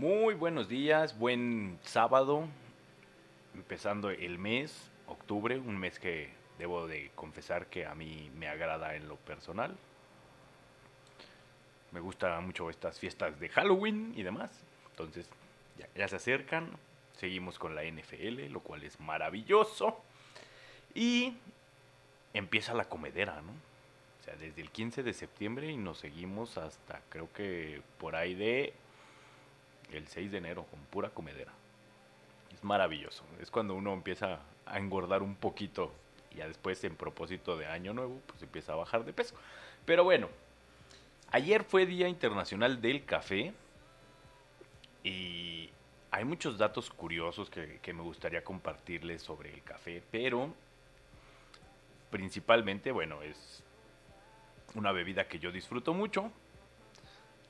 Muy buenos días, buen sábado, empezando el mes, octubre, un mes que debo de confesar que a mí me agrada en lo personal. Me gustan mucho estas fiestas de Halloween y demás, entonces ya, ya se acercan, seguimos con la NFL, lo cual es maravilloso. Y empieza la comedera, ¿no? O sea, desde el 15 de septiembre y nos seguimos hasta creo que por ahí de el 6 de enero con pura comedera. Es maravilloso. Es cuando uno empieza a engordar un poquito y ya después en propósito de año nuevo pues empieza a bajar de peso. Pero bueno, ayer fue Día Internacional del Café y hay muchos datos curiosos que, que me gustaría compartirles sobre el café, pero principalmente, bueno, es una bebida que yo disfruto mucho.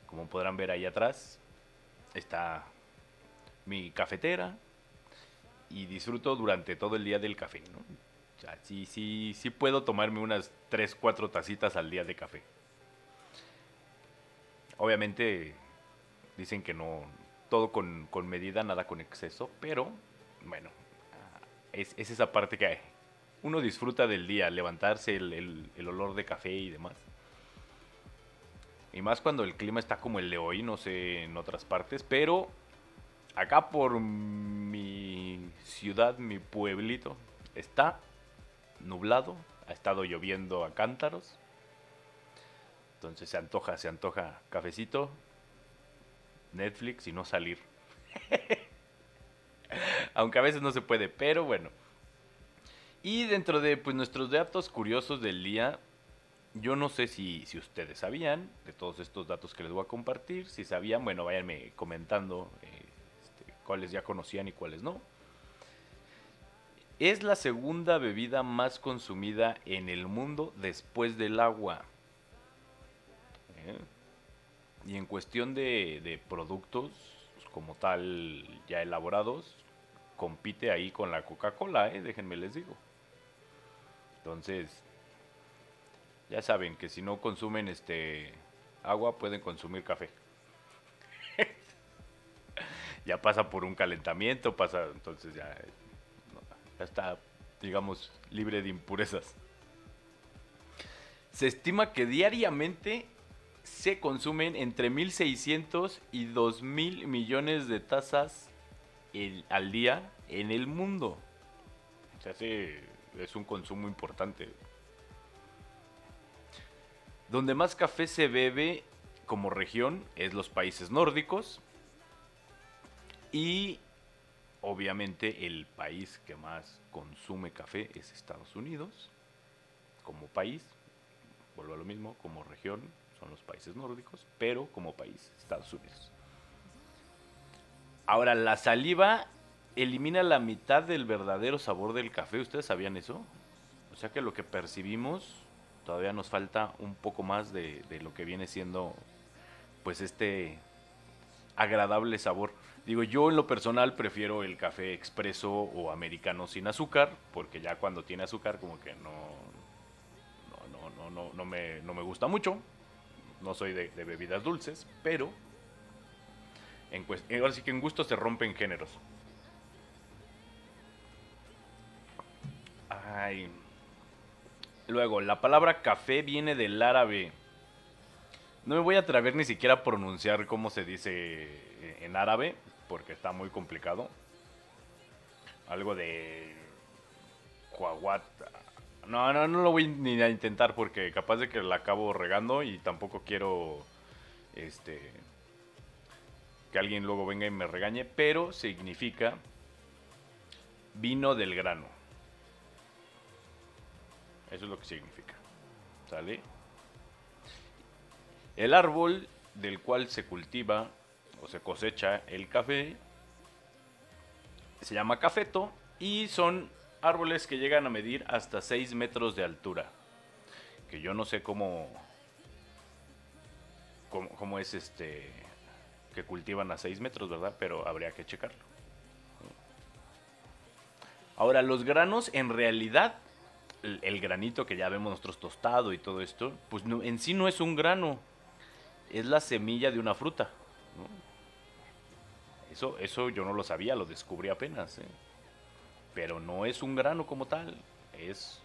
Como podrán ver ahí atrás, está mi cafetera y disfruto durante todo el día del café, ¿no? O sea, sí, sí, sí puedo tomarme unas 3, 4 tacitas al día de café. Obviamente dicen que no, todo con, con medida, nada con exceso, pero bueno, es, es, esa parte que uno disfruta del día, levantarse, el, el olor de café y demás. Y más cuando el clima está como el de hoy, no sé en otras partes, pero acá por mi ciudad, mi pueblito, está nublado, ha estado lloviendo a cántaros. Entonces se antoja, se antoja cafecito, Netflix y no salir. Aunque a veces no se puede, pero bueno. Y dentro de pues, nuestros datos curiosos del día, yo no sé si, si, ustedes sabían de todos estos datos que les voy a compartir. Si sabían, bueno, váyanme comentando eh, este, cuáles ya conocían y cuáles no. Es la segunda bebida más consumida en el mundo después del agua. ¿Eh? Y en cuestión de, de productos como tal ya elaborados, compite ahí con la Coca-Cola, ¿eh? déjenme les digo. Entonces, ya saben que si no consumen este agua pueden consumir café. ya pasa por un calentamiento, pasa, entonces ya, ya está, digamos, libre de impurezas. Se estima que diariamente se consumen entre 1.600 y 2.000 millones de tazas el, al día en el mundo. O sea, es un consumo importante. Donde más café se bebe como región es los países nórdicos. Y obviamente el país que más consume café es Estados Unidos. Como país, vuelvo a lo mismo, como región son los países nórdicos, pero como país Estados Unidos. Ahora, la saliva elimina la mitad del verdadero sabor del café. ¿Ustedes sabían eso? O sea que lo que percibimos todavía nos falta un poco más de, lo que viene siendo pues este agradable sabor. Digo, yo en lo personal prefiero el café expreso o americano sin azúcar, porque ya cuando tiene azúcar como que no no, no, no, no, me, no me gusta mucho. No soy de, bebidas dulces, pero en ahora sí que en gusto se rompen géneros. Ay, Luego, la palabra café viene del árabe. No me voy a atrever ni siquiera a pronunciar cómo se dice en árabe, porque está muy complicado. Algo de... Cuaguat. No, no, no lo voy ni a intentar porque capaz de que la acabo regando y tampoco quiero... Este... Que alguien luego venga y me regañe, pero significa vino del grano. Eso es lo que significa. ¿Sale? El árbol del cual se cultiva o se cosecha el café se llama cafeto y son árboles que llegan a medir hasta 6 metros de altura. Que yo no sé cómo, cómo, es este que cultivan a 6 metros, ¿verdad? Pero habría que checarlo. Ahora, los granos en realidad el, granito que ya vemos nosotros tostado y todo esto, pues no, en sí no es un grano, es la semilla de una fruta. Eso, eso yo no lo sabía, lo descubrí apenas. ¿eh? Pero no es un grano como tal, es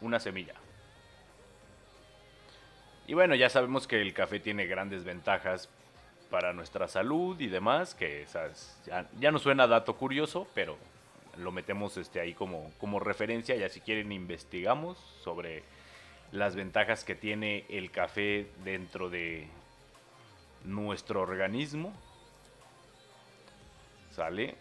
una semilla. Y bueno, ya sabemos que el café tiene grandes ventajas para nuestra salud y demás, que ya, ya, no suena dato curioso, pero lo metemos este, ahí como, como referencia, ya si quieren investigamos sobre las ventajas que tiene el café dentro de nuestro organismo. ¿Sale?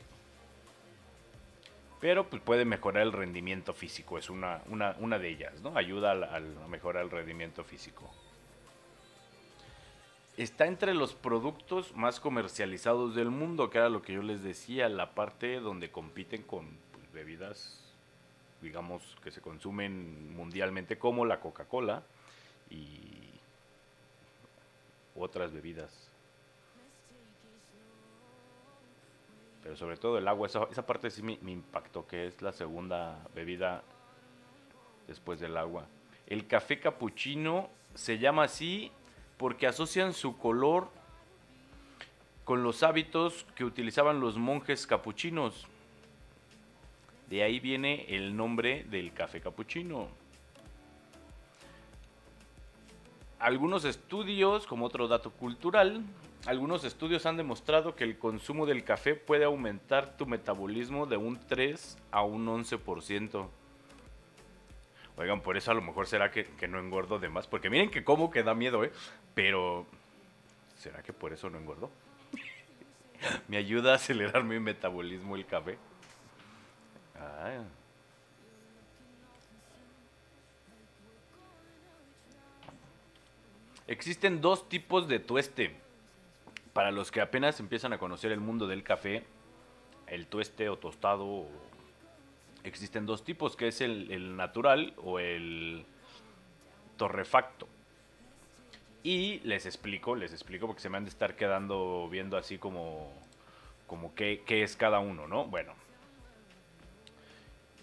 Pero pues puede mejorar el rendimiento físico, es una, una, de ellas, ¿no? Ayuda a mejorar el rendimiento físico está entre los productos más comercializados del mundo, que era lo que yo les decía, la parte donde compiten con pues, bebidas, digamos, que se consumen mundialmente, como la Coca-Cola y otras bebidas. Pero sobre todo el agua, esa, parte sí me, me impactó, que es la segunda bebida después del agua. El café capuchino se llama así porque asocian su color con los hábitos que utilizaban los monjes capuchinos. De ahí viene el nombre del café capuchino. Algunos estudios, como otro dato cultural, algunos estudios han demostrado que el consumo del café puede aumentar tu metabolismo de un 3 a un 11%. Oigan, por eso a lo mejor será que, no engordo de más. Porque miren que como que da miedo, ¿eh? Pero, ¿será que por eso no engordo? Me ayuda a acelerar mi metabolismo el café. Ah. Existen dos tipos de tueste. Para los que apenas empiezan a conocer el mundo del café, el tueste o tostado o existen dos tipos, que es el, natural o el torrefacto. Y les explico, les explico porque se me han de estar quedando viendo así como, como qué, es cada uno, ¿no? Bueno,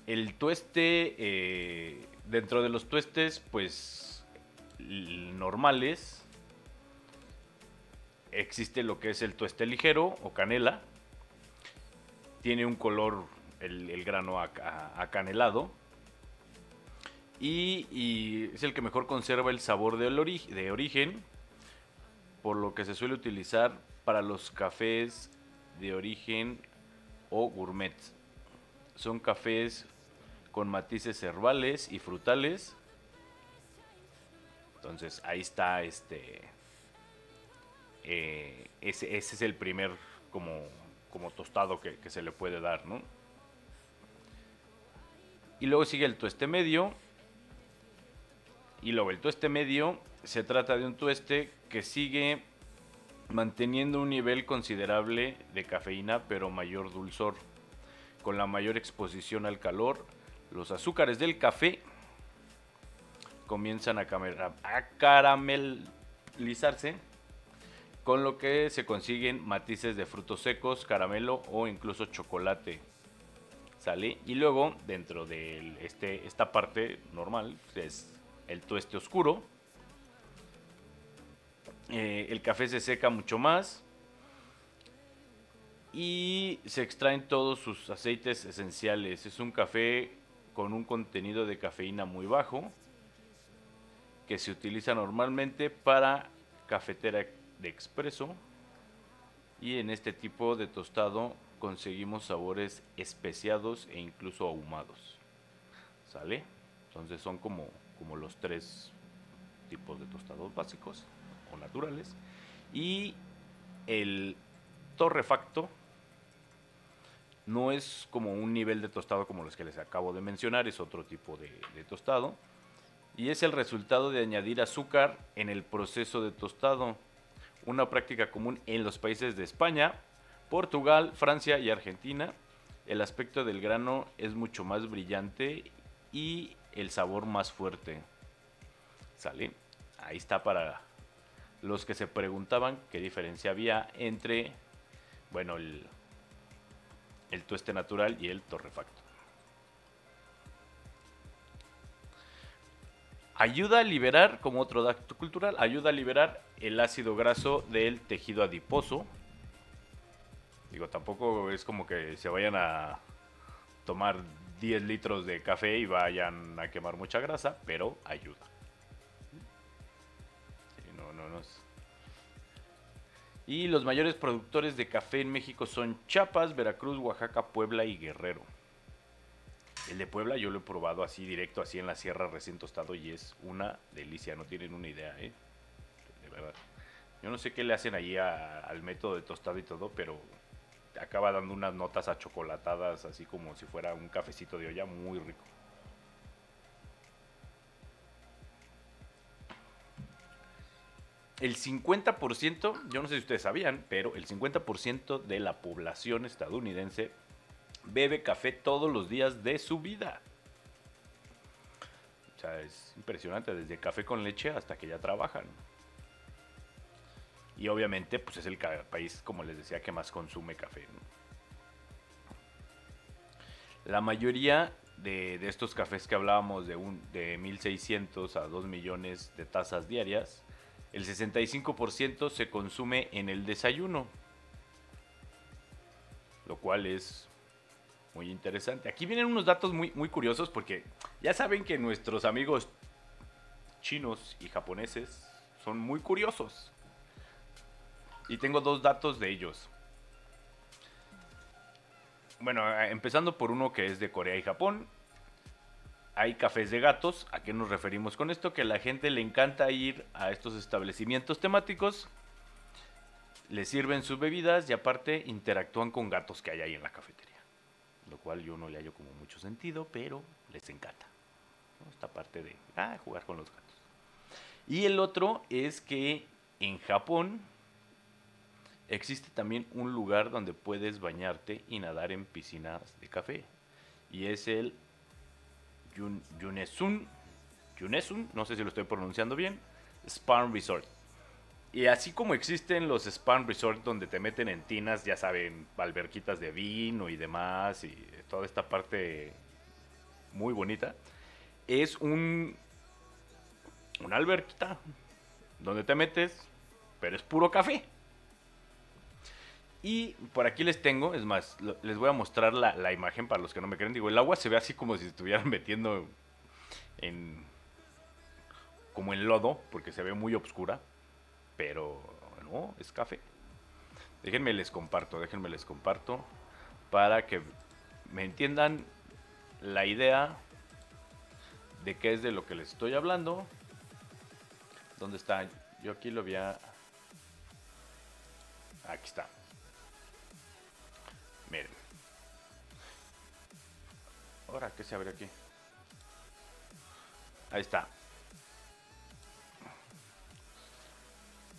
el tueste, eh, dentro de los tuestes, pues normales, existe lo que es el tueste ligero o canela. Tiene un color el, grano acanelado. Y, es el que mejor conserva el sabor de, de origen, por lo que se suele utilizar para los cafés de origen o gourmet. Son cafés con matices herbales y frutales. Entonces ahí está este. Eh, ese, es el primer como, como tostado que, que se le puede dar, ¿no? Y luego sigue el tueste medio. Y luego el tueste medio se trata de un tueste que sigue manteniendo un nivel considerable de cafeína pero mayor dulzor. Con la mayor exposición al calor, los azúcares del café comienzan a, caramelizarse, con lo que se consiguen matices de frutos secos, caramelo o incluso chocolate. Y luego, dentro de este, esta parte normal, es el tueste oscuro. Eh, el café se seca mucho más. Y se extraen todos sus aceites esenciales. Es un café con un contenido de cafeína muy bajo. Que se utiliza normalmente para cafetera de expreso. Y en este tipo de tostado conseguimos sabores especiados e incluso ahumados. ¿Sale? Entonces son como, como los tres tipos de tostados básicos o naturales. Y el torrefacto no es como un nivel de tostado como los que les acabo de mencionar, es otro tipo de, de tostado. Y es el resultado de añadir azúcar en el proceso de tostado, una práctica común en los países de España, Portugal, Francia y Argentina. El aspecto del grano es mucho más brillante y el sabor más fuerte. ¿Sale? Ahí está para los que se preguntaban qué diferencia había entre, bueno, el, el tueste natural y el torrefacto. Ayuda a liberar, como otro dato cultural, ayuda a liberar el ácido graso del tejido adiposo, Digo, tampoco es como que se vayan a tomar 10 litros de café y vayan a quemar mucha grasa, pero ayuda. no, no, no Y los mayores productores de café en México son Chiapas, Veracruz, Oaxaca, Puebla y Guerrero. El de Puebla yo lo he probado así directo, así en la sierra recién tostado y es una delicia, no tienen una idea, ¿eh? De verdad. Yo no sé qué le hacen ahí al método de tostado y todo, pero acaba dando unas notas achocolatadas, así como si fuera un cafecito de olla, muy rico. El 50%, yo no sé si ustedes sabían, pero el 50% de la población estadounidense bebe café todos los días de su vida. O sea, es impresionante, desde café con leche hasta que ya trabajan. Y obviamente, pues es el país, como les decía, que más consume café. La mayoría de, estos cafés que hablábamos de, un, de 1.600 a 2 millones de tazas diarias, el 65% se consume en el desayuno. Lo cual es muy interesante. Aquí vienen unos datos muy, muy curiosos porque ya saben que nuestros amigos chinos y japoneses son muy curiosos. Y tengo dos datos de ellos. Bueno, empezando por uno que es de Corea y Japón. Hay cafés de gatos. ¿A qué nos referimos con esto? Que a la gente le encanta ir a estos establecimientos temáticos. Le sirven sus bebidas y aparte interactúan con gatos que hay ahí en la cafetería. Lo cual yo no le hallo como mucho sentido, pero les encanta. Esta parte de ah, jugar con los gatos. Y el otro es que en Japón Existe también un lugar donde puedes bañarte y nadar en piscinas de café. Y es el Yunesun, Yunesun, no sé si lo estoy pronunciando bien, Span Resort. Y así como existen los Span Resort donde te meten en tinas, ya saben, alberquitas de vino y demás, y toda esta parte muy bonita, es un una alberquita donde te metes, pero es puro café. Y por aquí les tengo, es más, les voy a mostrar la, imagen para los que no me creen. Digo, el agua se ve así como si estuvieran metiendo en. como en lodo, porque se ve muy oscura. Pero no, es café. Déjenme les comparto, déjenme les comparto. Para que me entiendan la idea de qué es de lo que les estoy hablando. ¿Dónde está? Yo aquí lo voy a. Aquí está. Miren. Ahora, ¿qué se abre aquí? Ahí está.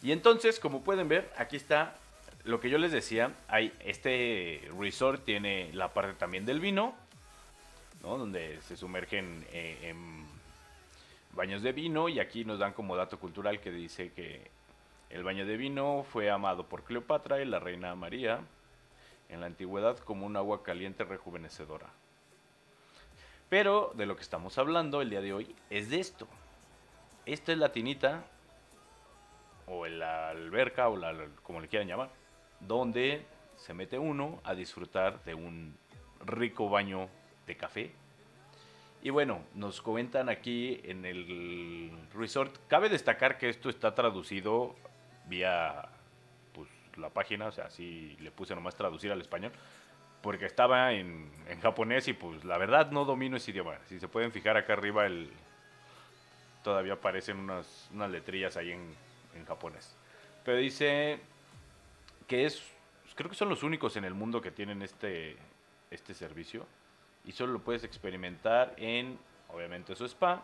Y entonces, como pueden ver, aquí está lo que yo les decía. Hay, este resort tiene la parte también del vino, ¿no? donde se sumergen eh, en baños de vino. Y aquí nos dan como dato cultural que dice que el baño de vino fue amado por Cleopatra y la reina María en la antigüedad como un agua caliente rejuvenecedora. Pero de lo que estamos hablando el día de hoy es de esto. Esta es la tinita, o la alberca, o la, como le quieran llamar, donde se mete uno a disfrutar de un rico baño de café. Y bueno, nos comentan aquí en el resort. Cabe destacar que esto está traducido vía la página, o sea, así le puse nomás traducir al español, porque estaba en, japonés y pues la verdad no domino ese idioma. Si se pueden fijar acá arriba, el, todavía aparecen unas, unas letrillas ahí en, en japonés. Pero dice que es, creo que son los únicos en el mundo que tienen este, este servicio y solo lo puedes experimentar en, obviamente, su spa,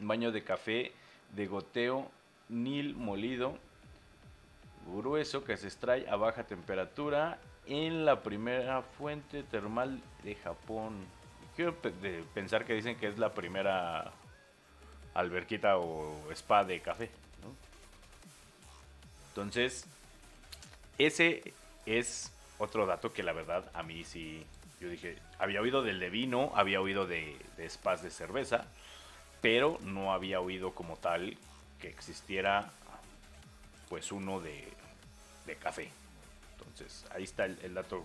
un baño de café de goteo nil molido grueso que se extrae a baja temperatura en la primera fuente termal de Japón. Quiero pensar que dicen que es la primera alberquita o spa de café. Entonces, ese es otro dato que la verdad a mí sí, yo dije, había oído del de vino, había oído de, de spas de cerveza, pero no había oído como tal que existiera pues uno de, de café. Entonces, ahí está el, dato,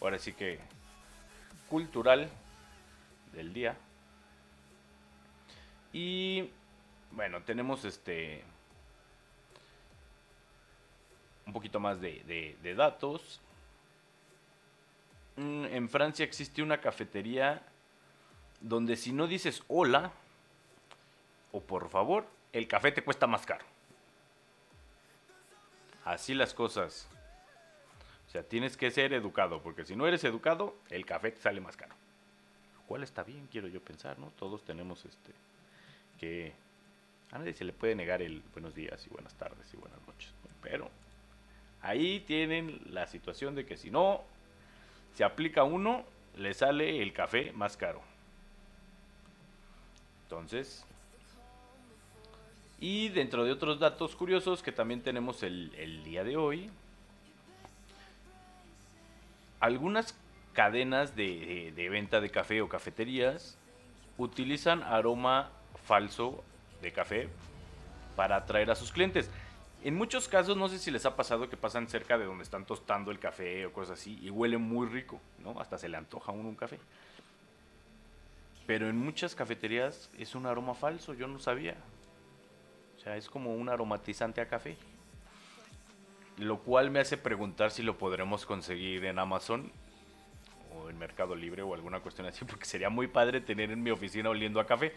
ahora sí que cultural del día. Y bueno, tenemos este un poquito más de, de datos. Mm, en Francia existe una cafetería donde si no dices hola o por favor, el café te cuesta más caro. Así las cosas. O sea, tienes que ser educado, porque si no eres educado, el café te sale más caro. Lo cual está bien, quiero yo pensar, ¿no? Todos tenemos este que a nadie se le puede negar el buenos días y buenas tardes y buenas noches, pero ahí tienen la situación de que si no se aplica uno, le sale el café más caro. Entonces, y dentro de otros datos curiosos que también tenemos el, día de hoy, algunas cadenas de, venta de café o cafeterías utilizan aroma falso de café para atraer a sus clientes. En muchos casos, no sé si les ha pasado que pasan cerca de donde están tostando el café o cosas así y huele muy rico, ¿no? Hasta se le antoja a uno un café. Pero en muchas cafeterías es un aroma falso, yo no sabía. Es como un aromatizante a café. Lo cual me hace preguntar si lo podremos conseguir en Amazon o en Mercado Libre o alguna cuestión así, porque sería muy padre tener en mi oficina oliendo a café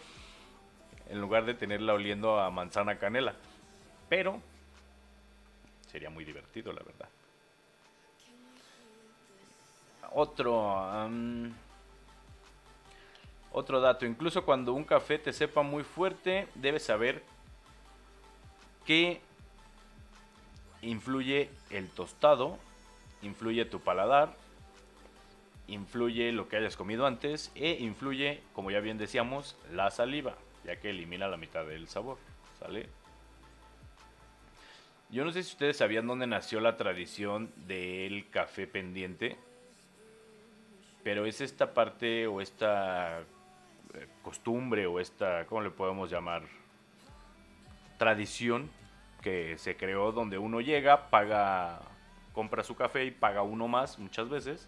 en lugar de tenerla oliendo a manzana canela. Pero sería muy divertido, la verdad. Otro, otro dato, incluso cuando un café te sepa muy fuerte, debes saber que influye el tostado, influye tu paladar, influye lo que hayas comido antes e influye, como ya bien decíamos, la saliva ya que elimina la mitad del sabor, ¿sale? Yo no sé si ustedes sabían dónde nació la tradición del café pendiente, pero es esta parte o esta eh, costumbre o esta, ¿cómo le podemos llamar? Tradición que se creó donde uno llega, paga, compra su café y paga uno más muchas veces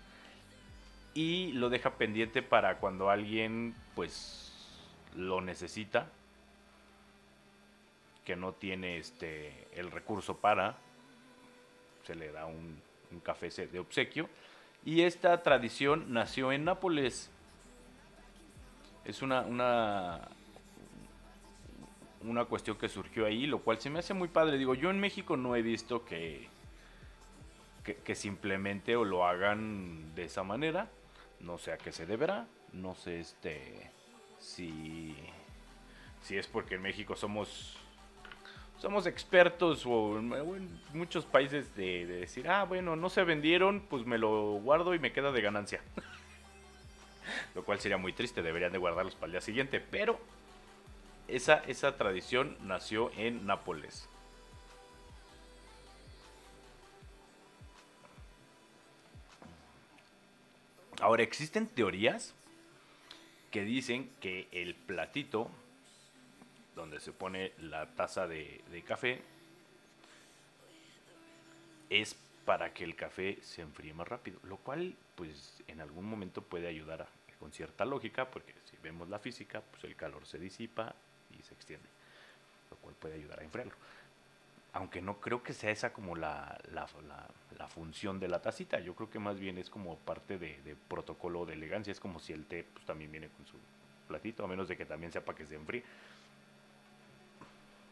y lo deja pendiente para cuando alguien pues lo necesita, que no tiene este el recurso para, se le da un, café de obsequio. Y esta tradición nació en Nápoles. Es una, una, una cuestión que surgió ahí, lo cual se me hace muy padre. Digo, yo en México no he visto que, que, simplemente o lo hagan de esa manera. No sé a qué se deberá. No sé este si, si es porque en México somos somos expertos o en muchos países de, decir, ah, bueno, no se vendieron, pues me lo guardo y me queda de ganancia. lo cual sería muy triste, deberían de guardarlos para el día siguiente, pero esa, esa tradición nació en Nápoles. Ahora, existen teorías que dicen que el platito donde se pone la taza de, café es para que el café se enfríe más rápido, lo cual pues en algún momento puede ayudar con cierta lógica, porque si vemos la física, pues el calor se disipa se extiende, lo cual puede ayudar a enfriarlo aunque no creo que sea esa como la, la, función de la tacita, yo creo que más bien es como parte de, protocolo de elegancia, es como si el té pues, también viene con su platito, a menos de que también sepa que se enfríe.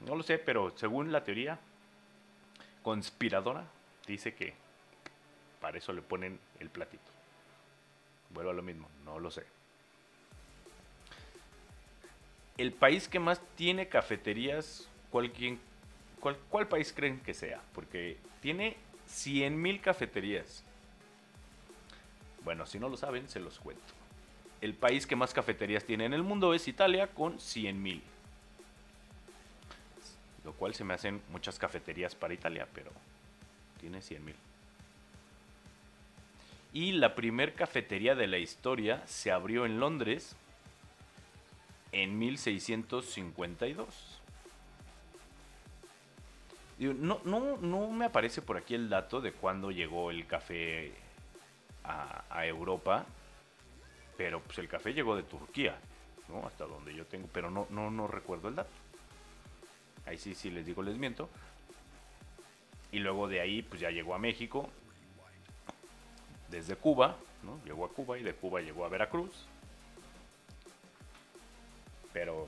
No lo sé, pero según la teoría conspiradora, dice que para eso le ponen el platito. Vuelvo a lo mismo, no lo sé. El país que más tiene cafeterías, cualquier ¿Cuál, país creen que sea? Porque tiene 100.000 cafeterías. Bueno, si no lo saben, se los cuento. El país que más cafeterías tiene en el mundo es Italia con 100.000. Lo cual se me hacen muchas cafeterías para Italia, pero tiene 100.000. Y la primer cafetería de la historia se abrió en Londres en 1652. no, no, no me aparece por aquí el dato de cuándo llegó el café a, Europa, pero pues el café llegó de Turquía, ¿no? Hasta donde yo tengo, pero no, no, no recuerdo el dato. Ahí sí, sí les digo, les miento. Y luego de ahí, pues ya llegó a México, desde Cuba, ¿no? Llegó a Cuba y de Cuba llegó a Veracruz. Pero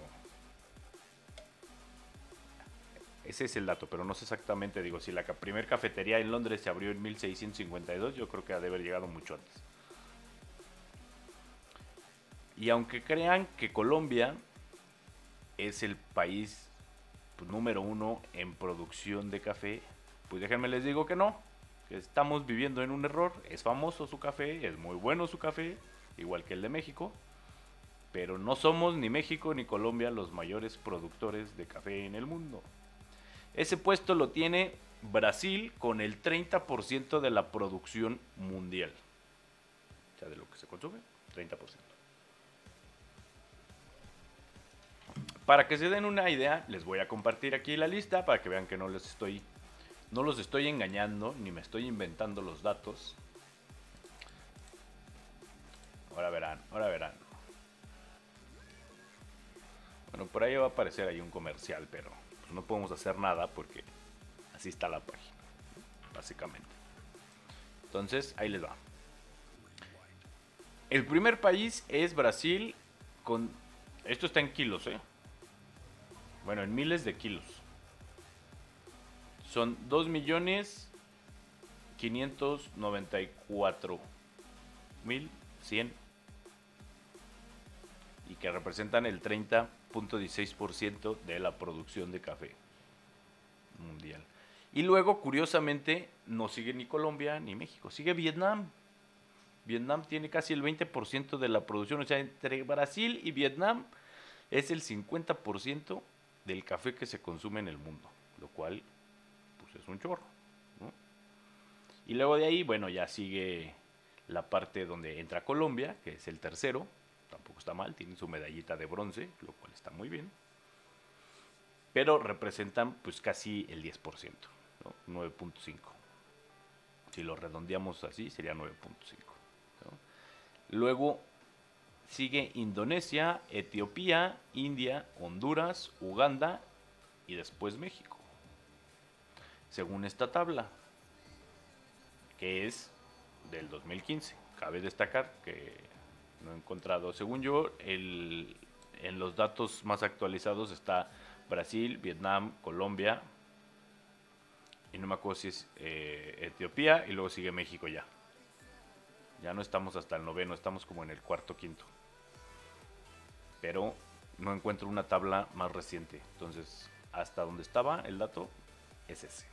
ese es el dato, pero no sé exactamente, digo, si la primera cafetería en Londres se abrió en 1652, yo creo que ha de haber llegado mucho antes. Y aunque crean que Colombia es el país pues, número uno en producción de café, pues déjenme les digo que no, que estamos viviendo en un error, es famoso su café, es muy bueno su café, igual que el de México, pero no somos ni México ni Colombia los mayores productores de café en el mundo. Ese puesto lo tiene Brasil con el 30% de la producción mundial. O sea, de lo que se consume, 30%. Para que se den una idea, les voy a compartir aquí la lista para que vean que no les estoy no los estoy engañando ni me estoy inventando los datos. Ahora verán, ahora verán. Bueno, por ahí va a aparecer ahí un comercial, pero no podemos hacer nada porque así está la página, básicamente. Entonces, ahí les va. El primer país es Brasil con... Esto está en kilos, ¿eh? Bueno, en miles de kilos. Son 2 millones 594 mil 100 y que representan el 30.16% de la producción de café mundial. Y luego, curiosamente, no sigue ni Colombia ni México, sigue Vietnam. Vietnam tiene casi el 20% de la producción, o sea, entre Brasil y Vietnam es el 50% del café que se consume en el mundo, lo cual pues es un chorro. Y luego de ahí, bueno, ya sigue la parte donde entra Colombia, que es el tercero, tampoco está mal, tiene su medallita de bronce, lo cual está muy bien. Pero representan pues casi el 10%, ¿no? 9.5. Si lo redondeamos así, sería 9.5. Luego sigue Indonesia, Etiopía, India, Honduras, Uganda y después México. Según esta tabla, que es del 2015. Cabe destacar que no he encontrado. Según yo, el, en los datos más actualizados está Brasil, Vietnam, Colombia. Y no me si es eh, Etiopía y luego sigue México ya. Ya no estamos hasta el noveno, estamos como en el cuarto, quinto. Pero no encuentro una tabla más reciente. Entonces, hasta donde estaba el dato es ese.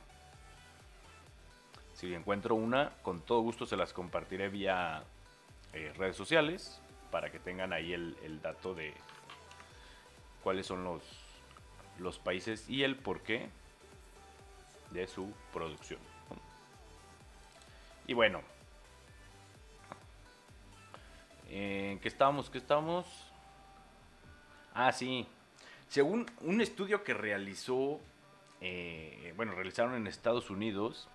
Si encuentro una, con todo gusto se las compartiré vía eh, redes sociales para que tengan ahí el, dato de cuáles son los, los países y el porqué de su producción. Y bueno, ¿en qué estamos? ¿Qué estamos? Ah, sí. Según un estudio que realizó, eh, bueno, realizaron en Estados Unidos,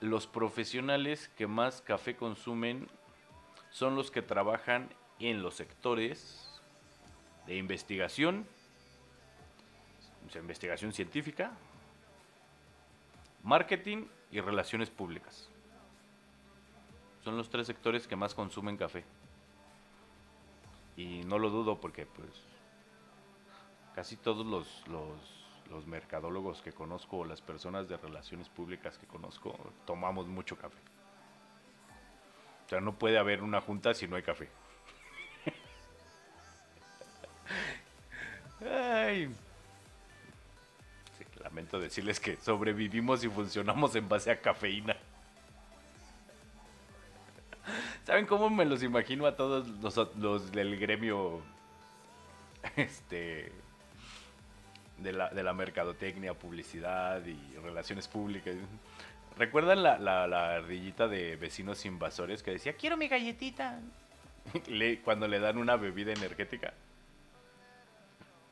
los profesionales que más café consumen son los que trabajan en los sectores de investigación, investigación científica, marketing y relaciones públicas. Son los tres sectores que más consumen café. Y no lo dudo porque pues casi todos los, los mercadólogos que conozco o las personas de relaciones públicas que conozco tomamos mucho café. O sea, no puede haber una junta si no hay café. Ay. lamento decirles que sobrevivimos y funcionamos en base a cafeína. ¿Saben cómo me los imagino a todos los, los del gremio este de la, de la mercadotecnia, publicidad y relaciones públicas? ¿Recuerdan la, la, ardillita de vecinos invasores que decía, quiero mi galletita? cuando le dan una bebida energética.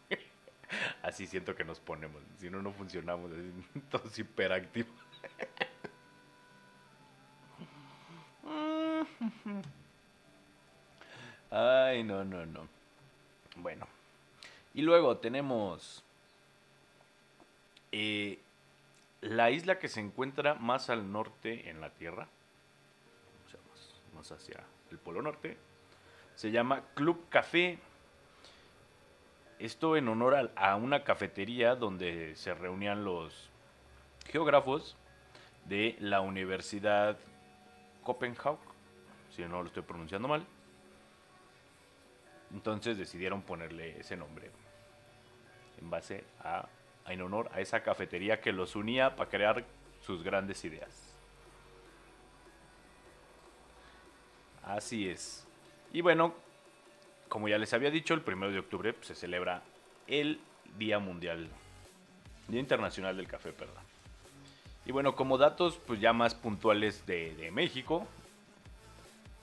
Así siento que nos ponemos. Si no, no funcionamos. Todos hiperactivos. Ay, no, no, no. Bueno. Y luego tenemos eh, la isla que se encuentra más al norte en la Tierra. O sea, más, hacia el Polo Norte. Se llama Club Café. Esto en honor a, a una cafetería donde se reunían los geógrafos de la Universidad Copenhague, si no lo estoy pronunciando mal. Entonces decidieron ponerle ese nombre en base a, en honor a esa cafetería que los unía para crear sus grandes ideas. Así es. Y bueno, como ya les había dicho, el primero de octubre pues, se celebra el Día Mundial, Día Internacional del Café, perdón. Y bueno, como datos pues ya más puntuales de, de México,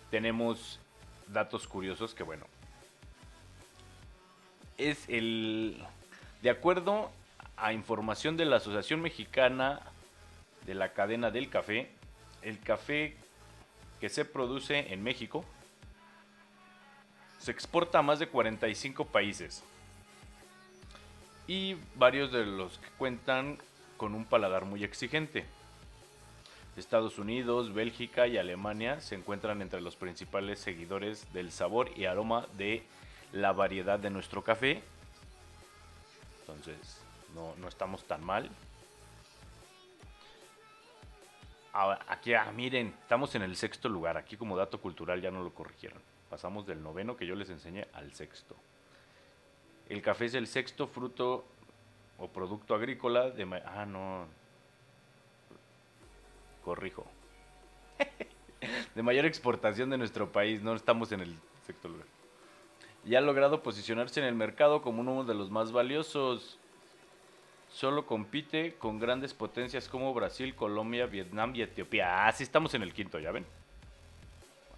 tenemos datos curiosos que bueno, es el, de acuerdo a información de la Asociación Mexicana de la Cadena del Café, el café que se produce en México se exporta a más de 45 países y varios de los que cuentan con un paladar muy exigente. Estados Unidos, Bélgica y Alemania se encuentran entre los principales seguidores del sabor y aroma de la variedad de nuestro café. Entonces, no, estamos tan mal. Aquí, ah, miren, estamos en el sexto lugar. Aquí como dato cultural ya no lo corrigieron. Pasamos del noveno que yo les enseñé al sexto. El café es el sexto fruto o producto agrícola de... Ah, no. Corrijo. de mayor exportación de nuestro país. No estamos en el sexto lugar. Y ha logrado posicionarse en el mercado como uno de los más valiosos. Solo compite con grandes potencias como Brasil, Colombia, Vietnam y Etiopía. Ah, estamos en el quinto, ¿ya ven?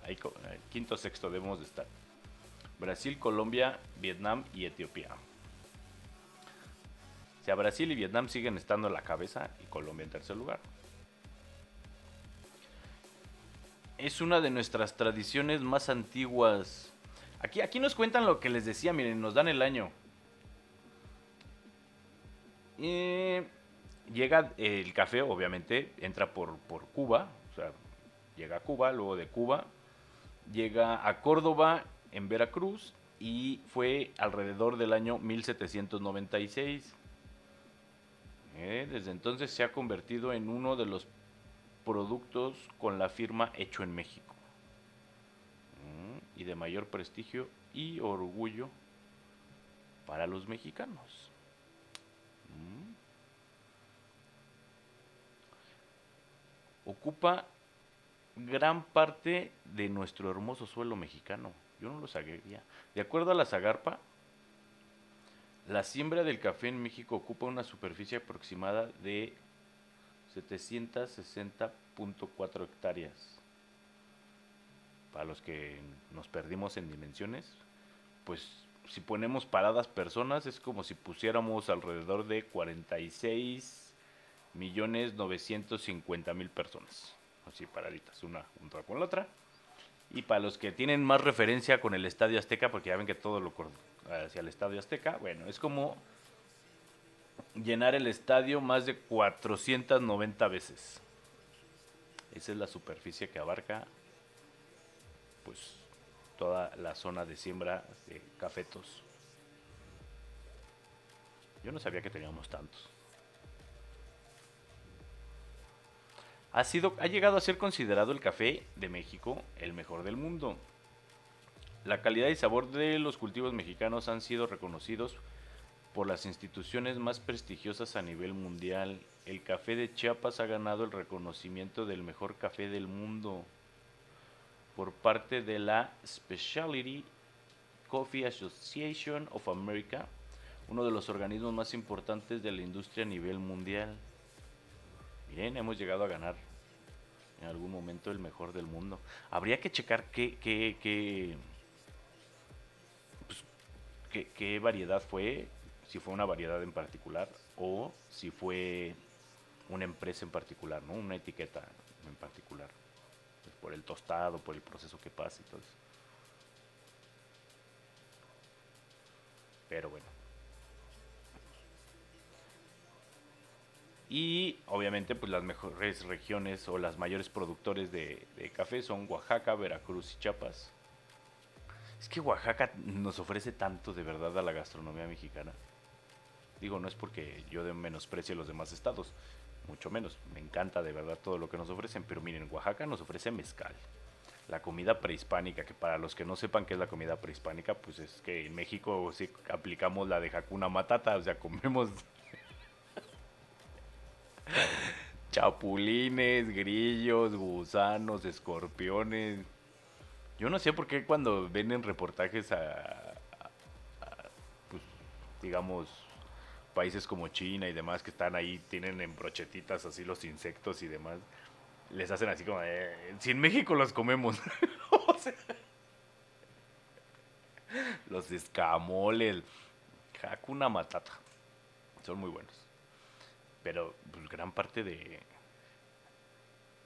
Ahí, el quinto, sexto debemos de estar. Brasil, Colombia, Vietnam y Etiopía. O sea, Brasil y Vietnam siguen estando en la cabeza y Colombia en tercer lugar. Es una de nuestras tradiciones más antiguas. Aquí, aquí nos cuentan lo que les decía, miren, nos dan el año. Eh, llega el café, obviamente, entra por, por Cuba, o sea, llega a Cuba, luego de Cuba, llega a Córdoba, en Veracruz, y fue alrededor del año 1796. Eh, desde entonces se ha convertido en uno de los productos con la firma hecho en México. Mm, y de mayor prestigio y orgullo para los mexicanos. Ocupa gran parte de nuestro hermoso suelo mexicano. Yo no lo sabía. De acuerdo a la Zagarpa, la siembra del café en México ocupa una superficie aproximada de 760.4 hectáreas. Para los que nos perdimos en dimensiones, pues si ponemos paradas personas es como si pusiéramos alrededor de 46 millones 950 mil personas. Así paraditas, una junto con la otra. Y para los que tienen más referencia con el Estadio Azteca, porque ya ven que todo lo hacia el Estadio Azteca, bueno, es como llenar el estadio más de 490 veces. Esa es la superficie que abarca pues toda la zona de siembra de cafetos. Yo no sabía que teníamos tantos. Ha, sido, ha llegado a ser considerado el café de México el mejor del mundo. La calidad y sabor de los cultivos mexicanos han sido reconocidos por las instituciones más prestigiosas a nivel mundial. El café de Chiapas ha ganado el reconocimiento del mejor café del mundo por parte de la Specialty Coffee Association of America, uno de los organismos más importantes de la industria a nivel mundial. Miren, hemos llegado a ganar en algún momento el mejor del mundo. Habría que checar qué, qué, qué, pues, qué- qué variedad fue, si fue una variedad en particular o si fue una empresa en particular, ¿no? Una etiqueta en particular. Por el tostado, por el proceso que pasa y todo eso. Pero bueno. Y obviamente pues las mejores regiones o las mayores productores de, de café son Oaxaca, Veracruz y Chiapas. Es que Oaxaca nos ofrece tanto de verdad a la gastronomía mexicana. Digo, no es porque yo de menosprecie a los demás estados, mucho menos. Me encanta de verdad todo lo que nos ofrecen, pero miren, Oaxaca nos ofrece mezcal. La comida prehispánica, que para los que no sepan qué es la comida prehispánica, pues es que en México sí aplicamos la de Hakuna Matata, o sea, comemos chapulines, grillos, gusanos, escorpiones. Yo no sé por qué cuando ven en reportajes a, a- a, pues, digamos, países como China y demás que están ahí, tienen en brochetitas así los insectos y demás, les hacen así como, si en México los comemos. Los escamoles, Hakuna Matata, son muy buenos. Pero pues, gran parte de,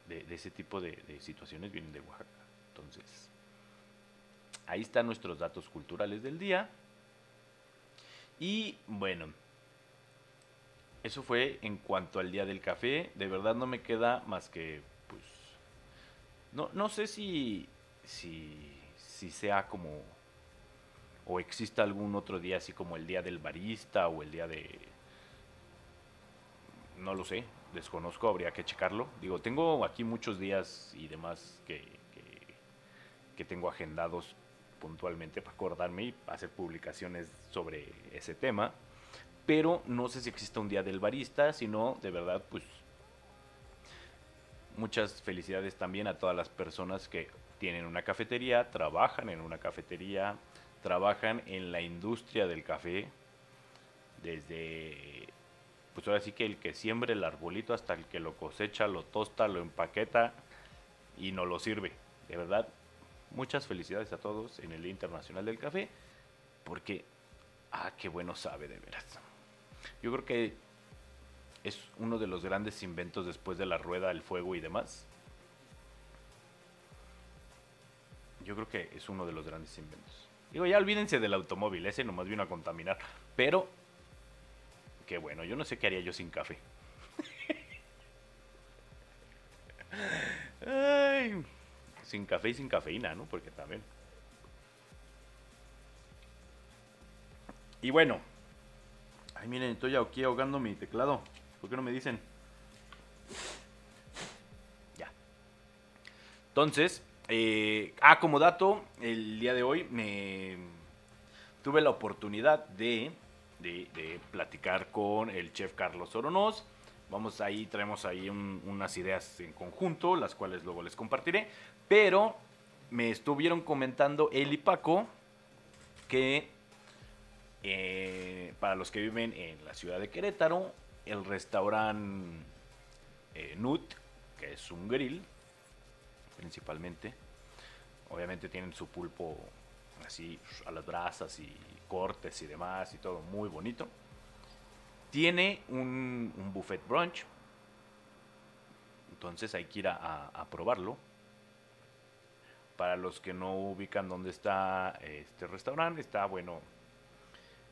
de, ese tipo de situaciones vienen de Oaxaca. Entonces, ahí están nuestros datos culturales del día. Y bueno, eso fue en cuanto al día del café. De verdad no me queda más que, pues, no, no sé si, si, si sea como, o exista algún otro día así como el día del barista o el día de, no lo sé, desconozco, habría que checarlo. Digo, tengo aquí muchos días y demás que, que, que tengo agendados puntualmente para acordarme y hacer publicaciones sobre ese tema. Pero no sé si exista un día del barista, sino de verdad, pues muchas felicidades también a todas las personas que tienen una cafetería, trabajan en una cafetería, trabajan en la industria del café, desde, pues ahora sí que el que siembre el arbolito hasta el que lo cosecha, lo tosta, lo empaqueta y no lo sirve. De verdad, muchas felicidades a todos en el Día Internacional del Café, porque, ah, qué bueno sabe de veras. Yo creo que es uno de los grandes inventos después de la rueda, el fuego y demás. Yo creo que es uno de los grandes inventos. Digo, ya olvídense del automóvil, ese nomás vino a contaminar. Pero, qué bueno, yo no sé qué haría yo sin café. Sin café y sin cafeína, ¿no? Porque también. Y bueno. Ay, miren, estoy aquí ahogando mi teclado. ¿Por qué no me dicen? Ya. Entonces, eh, ah, como dato, el día de hoy me tuve la oportunidad de, de, platicar con el chef Carlos Oronoz. Vamos ahí, traemos ahí un- unas ideas en conjunto, las cuales luego les compartiré. Pero me estuvieron comentando él y Paco que eh, para los que viven en la ciudad de Querétaro, el restaurante eh, Nut, que es un grill, principalmente. Obviamente tienen su pulpo así a las brasas y cortes y demás y todo muy bonito. Tiene un, buffet brunch. Entonces hay que ir a, a- a probarlo. Para los que no ubican dónde está este restaurante, está bueno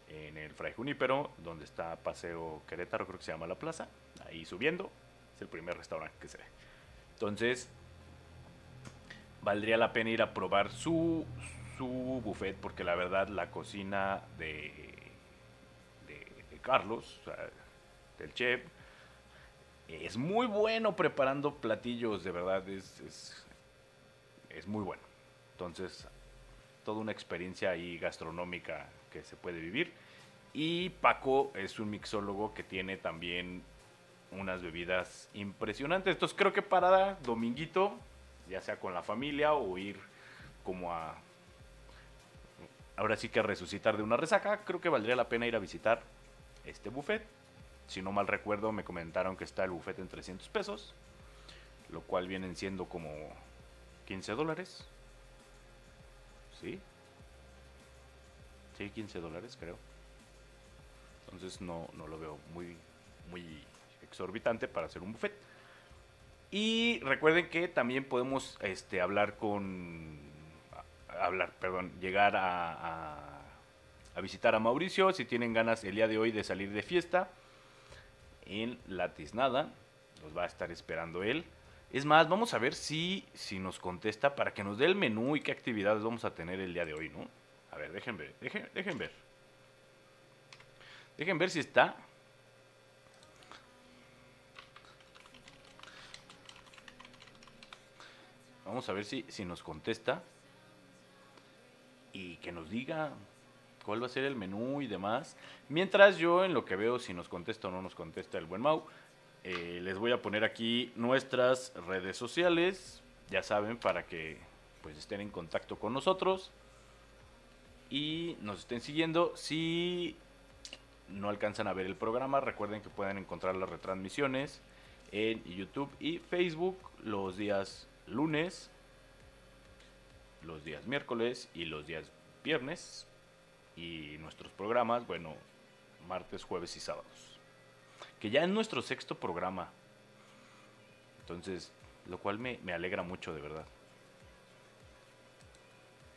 en el Fray Junípero, donde está Paseo Querétaro, creo que se llama la plaza. Ahí subiendo, es el primer restaurante que se ve. Entonces, valdría la pena ir a probar su, su buffet, porque la verdad la cocina de, de, Carlos, del chef, es muy bueno preparando platillos, de verdad, es, es, es muy bueno. Entonces, toda una experiencia ahí gastronómica que se puede vivir. Y Paco es un mixólogo que tiene también unas bebidas impresionantes. Entonces creo que para dominguito, ya sea con la familia o ir como a... Ahora sí que a resucitar de una resaca, creo que valdría la pena ir a visitar este buffet. Si no mal recuerdo, me comentaron que está el buffet en 300 pesos, lo cual vienen siendo como 15 dólares. ¿Sí? Sí, 15 dólares creo. Entonces no, no lo veo muy, muy exorbitante para hacer un buffet. Y recuerden que también podemos este, hablar con. Hablar, perdón, llegar a, a, visitar a Mauricio si tienen ganas el día de hoy de salir de fiesta en la tiznada. Nos va a estar esperando él. Es más, vamos a ver si, si nos contesta para que nos dé el menú y qué actividades vamos a tener el día de hoy, ¿no? A ver, dejen ver, dejen, dejen ver. Dejen ver si está. Vamos a ver si, si nos contesta. Y que nos diga cuál va a ser el menú y demás. Mientras yo en lo que veo si nos contesta o no nos contesta el buen Mau, eh, les voy a poner aquí nuestras redes sociales. Ya saben, para que pues estén en contacto con nosotros y nos estén siguiendo. Si no alcanzan a ver el programa, recuerden que pueden encontrar las retransmisiones en YouTube y Facebook los días lunes, los días miércoles y los días viernes. Y nuestros programas, bueno, martes, jueves y sábados. Que ya es nuestro sexto programa. Entonces, lo cual me, me alegra mucho, de verdad.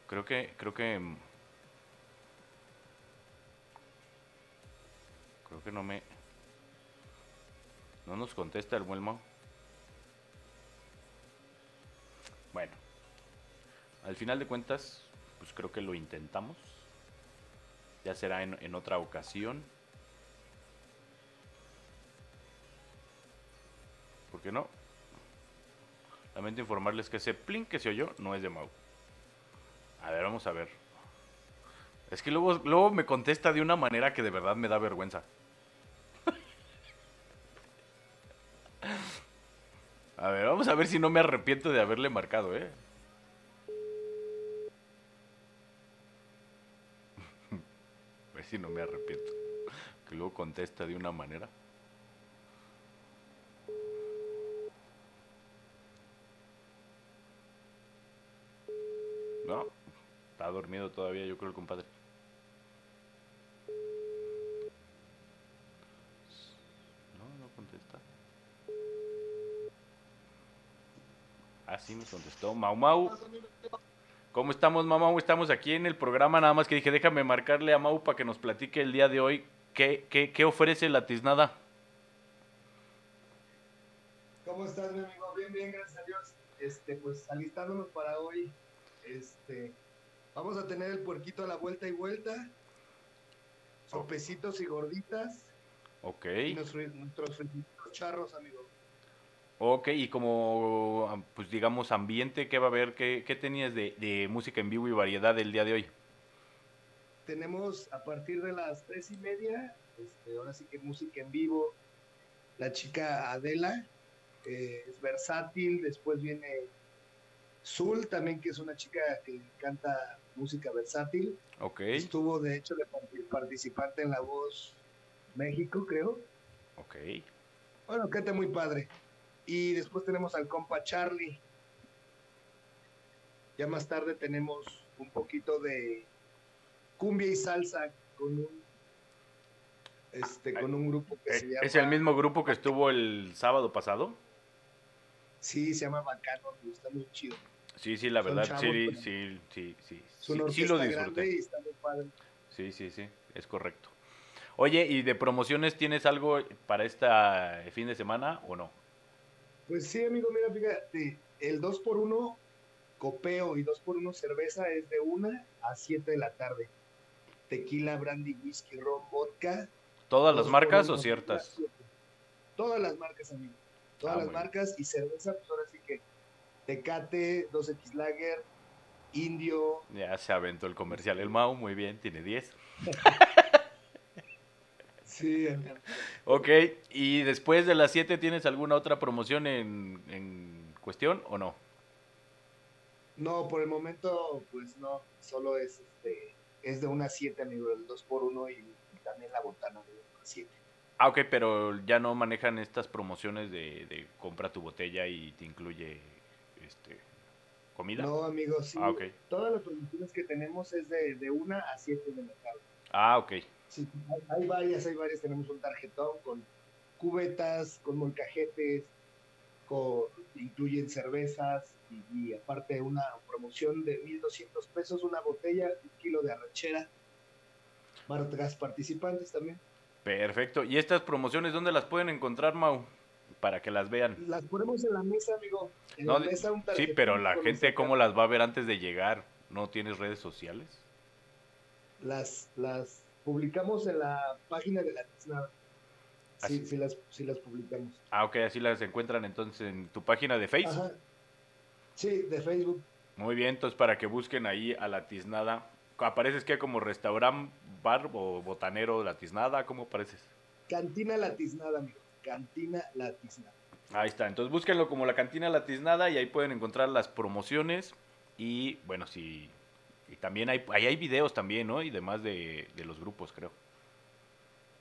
Creo que, creo que Creo que no me... No nos contesta el buen Bueno. Al final de cuentas, pues creo que lo intentamos. Ya será en, en otra ocasión. ¿Por qué no? Lamento informarles que ese plin que se oyó no es de Mau. A ver, vamos a ver. Es que luego, luego me contesta de una manera que de verdad me da vergüenza. A ver, vamos a ver si no me arrepiento de haberle marcado, ¿eh? a ver si no me arrepiento. Que luego contesta de una manera. No, está dormido todavía, yo creo el compadre. Así me contestó Mau Mau. ¿Cómo estamos, Mau Estamos aquí en el programa, nada más que dije, déjame marcarle a Mau para que nos platique el día de hoy qué, qué, ofrece la tiznada. ¿Cómo estás, mi amigo? Bien, bien, gracias a Dios. Este, pues alistándonos para hoy, este, vamos a tener el puerquito a la vuelta y vuelta, sopecitos y gorditas. Ok. Y nuestros, nuestros charros, amigo. Ok, y como, pues digamos, ambiente, ¿qué va a haber? ¿Qué, tenías de, música en vivo y variedad el día de hoy? Tenemos a partir de las tres y media, este, ahora sí que música en vivo, la chica Adela, eh, es versátil, después viene Zul también, que es una chica que canta música versátil. Ok. Estuvo, de hecho, de participante en La Voz México, creo. Ok. Bueno, canta muy padre. Y después tenemos al compa Charlie. Ya más tarde tenemos un poquito de cumbia y salsa con un este con un grupo que se llama ¿Es el mismo grupo que estuvo el sábado pasado? Sí, se llama Bacano, me gusta muy chido. Sí, sí, la verdad, sí, sí, sí, sí, sí, sí, lo disfruté. Sí, sí, sí, es correcto. Oye, ¿y de promociones tienes algo para este fin de semana o no? Pues sí, amigo, mira, fíjate, el 2x1 copeo y 2x1 cerveza es de 1 a 7 de la tarde. Tequila, brandy, whisky, ron, vodka. ¿Todas las marcas o ciertas? Todas las marcas, amigo. Todas ah, las marcas y cerveza, pues ahora sí que Tecate, 2X Lager, Indio. Ya se aventó el comercial el Mau, muy bien, tiene 10. Sí. Ok, y después de las 7 tienes alguna otra promoción en, en cuestión o no? No, por el momento, pues no, solo es este, es de una 7, amigo, el 2x1 y, también la botana de una 7. Ah, ok, pero ya no manejan estas promociones de, de compra tu botella y te incluye este comida. No, amigo, sí. Ah, Todas las promociones que tenemos es de, de 1 a 7 de tarde. Ah, ok. Sí, hay, varias, hay varias. Tenemos un tarjetón con cubetas, con molcajetes, con, incluyen cervezas y, aparte una promoción de 1.200 pesos, una botella, un kilo de arrachera para las participantes también. Perfecto. ¿Y estas promociones dónde las pueden encontrar, Mau? Para que las vean. Las ponemos en la mesa, amigo. sí, pero la gente, ¿cómo las va a ver antes de llegar? ¿No tienes redes sociales? Las, las publicamos en la página de la tiznada. Sí, sí las, sí las publicamos. Ah, ok, así las encuentran entonces en tu página de Facebook. Sí, de Facebook. Muy bien, entonces para que busquen ahí a la tiznada. ¿Apareces que como restaurante, bar o botanero la tiznada? ¿Cómo apareces? Cantina la tiznada, amigo. Cantina la tiznada. Ahí está, entonces búsquenlo como la cantina la tiznada y ahí pueden encontrar las promociones y bueno, si y también hay, ahí hay videos también, ¿no? Y demás de, los grupos, creo.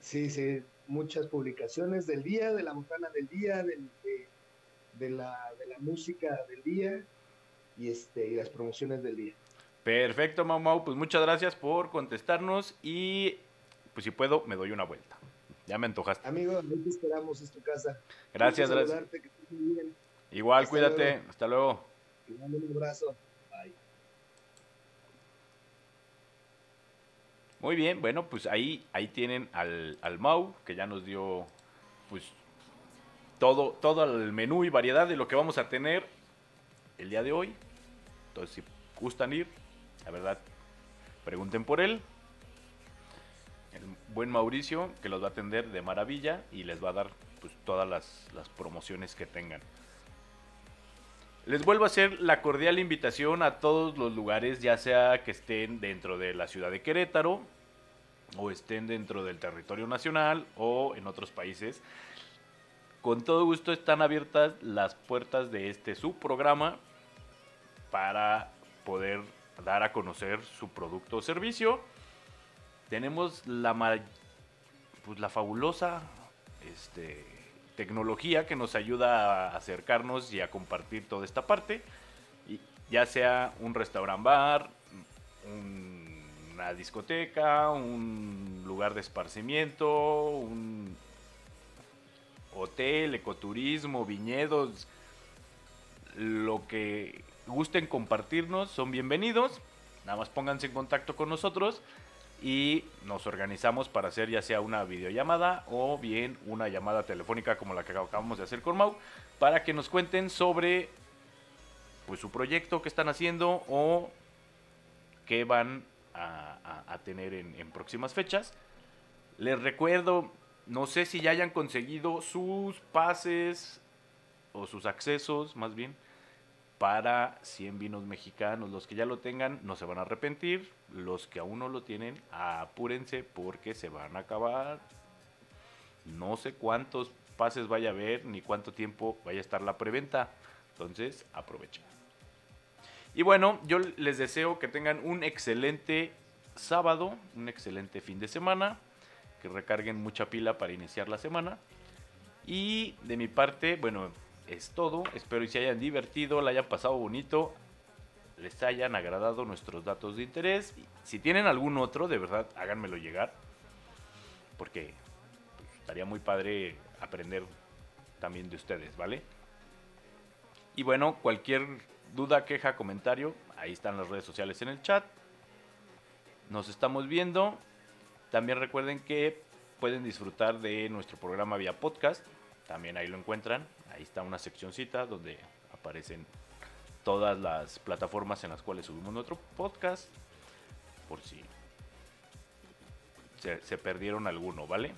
Sí, sí, muchas publicaciones del día, de la botana del día, de, la, de la música del día y, este, y las promociones del día. Perfecto, Mau Mau, pues muchas gracias por contestarnos y pues si puedo me doy una vuelta. Ya me antojaste. Amigo, te esperamos, en tu casa. Gracias, gracias. Igual, cuídate. Hasta luego. un abrazo. Muy bien, bueno, pues ahí, ahí tienen al, al Mau, que ya nos dio pues todo, todo el menú y variedad de lo que vamos a tener el día de hoy. Entonces, si gustan ir, la verdad, pregunten por él. El buen Mauricio, que los va a atender de maravilla y les va a dar pues, todas las, las promociones que tengan. Les vuelvo a hacer la cordial invitación a todos los lugares, ya sea que estén dentro de la ciudad de Querétaro, o estén dentro del territorio nacional, o en otros países. Con todo gusto están abiertas las puertas de este subprograma para poder dar a conocer su producto o servicio. Tenemos la, pues, la fabulosa este, tecnología que nos ayuda a acercarnos y a compartir toda esta parte. Y ya sea un restaurant bar, una discoteca, un lugar de esparcimiento, un hotel, ecoturismo, viñedos, lo que gusten compartirnos son bienvenidos. Nada más pónganse en contacto con nosotros y nos organizamos para hacer ya sea una videollamada o bien una llamada telefónica como la que acabamos de hacer con Mau para que nos cuenten sobre pues su proyecto que están haciendo o qué van a, tener en, en próximas fechas. Les recuerdo, no sé si ya hayan conseguido sus pases o sus accesos más bien para 100 vinos mexicanos. Los que ya lo tengan no se van a arrepentir. Los que aún no lo tienen, apúrense porque se van a acabar. No sé cuántos pases vaya a haber ni cuánto tiempo vaya a estar la preventa. Entonces, aprovechen. Y bueno, yo les deseo que tengan un excelente sábado, un excelente fin de semana, que recarguen mucha pila para iniciar la semana. Y de mi parte, bueno, es todo. Espero y se hayan divertido, la hayan pasado bonito, les hayan agradado nuestros datos de interés. Si tienen algún otro, de verdad, háganmelo llegar. Porque pues, estaría muy padre aprender también de ustedes, ¿vale? Y bueno, cualquier duda, queja, comentario, ahí están las redes sociales en el chat. Nos estamos viendo. También recuerden que pueden disfrutar de nuestro programa vía podcast. También ahí lo encuentran ahí está una seccioncita donde aparecen todas las plataformas en las cuales subimos nuestro podcast. Por si se, perdieron alguno, ¿vale?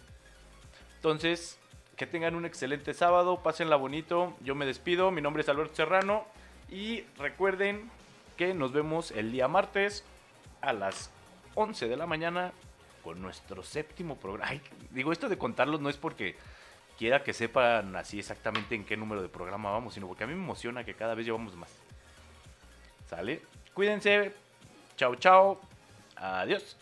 Entonces, que tengan un excelente sábado, pásenla bonito. Yo me despido, mi nombre es Alberto Serrano. Y recuerden que nos vemos el día martes a las 11 de la mañana con nuestro séptimo programa. digo, esto de contarlos no es porque quiera que sepan así exactamente en qué número de programa vamos, sino porque a mí me emociona que cada vez llevamos más. ¿Sale? Cuídense. Chao, chao. Adiós.